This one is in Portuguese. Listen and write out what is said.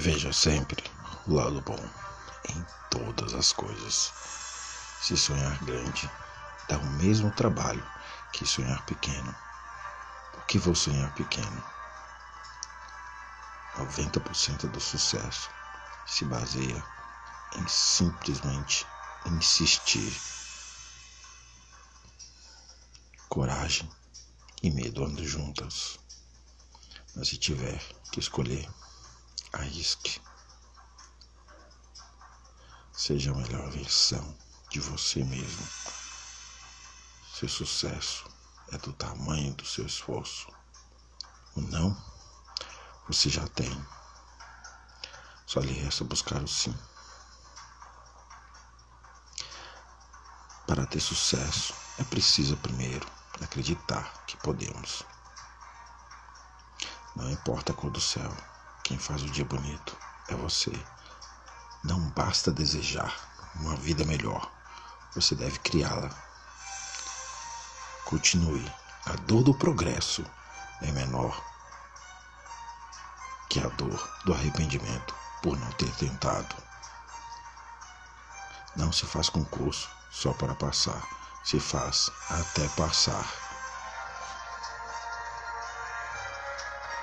Veja sempre o lado bom em todas as coisas. Se sonhar grande dá o mesmo trabalho que sonhar pequeno. Por que vou sonhar pequeno? 90% do sucesso se baseia em simplesmente insistir. Coragem e medo andam juntas. Mas se tiver que escolher, Arrisque. Seja a melhor versão de você mesmo. Seu sucesso é do tamanho do seu esforço. O não, você já tem. Só lhe resta buscar o sim. Para ter sucesso, é preciso primeiro acreditar que podemos. Não importa a cor do céu, quem faz o dia bonito é você. Não basta desejar uma vida melhor, você deve criá-la. Continue. A dor do progresso é menor que a dor do arrependimento por não ter tentado. Não se faz concurso só para passar, se faz até passar.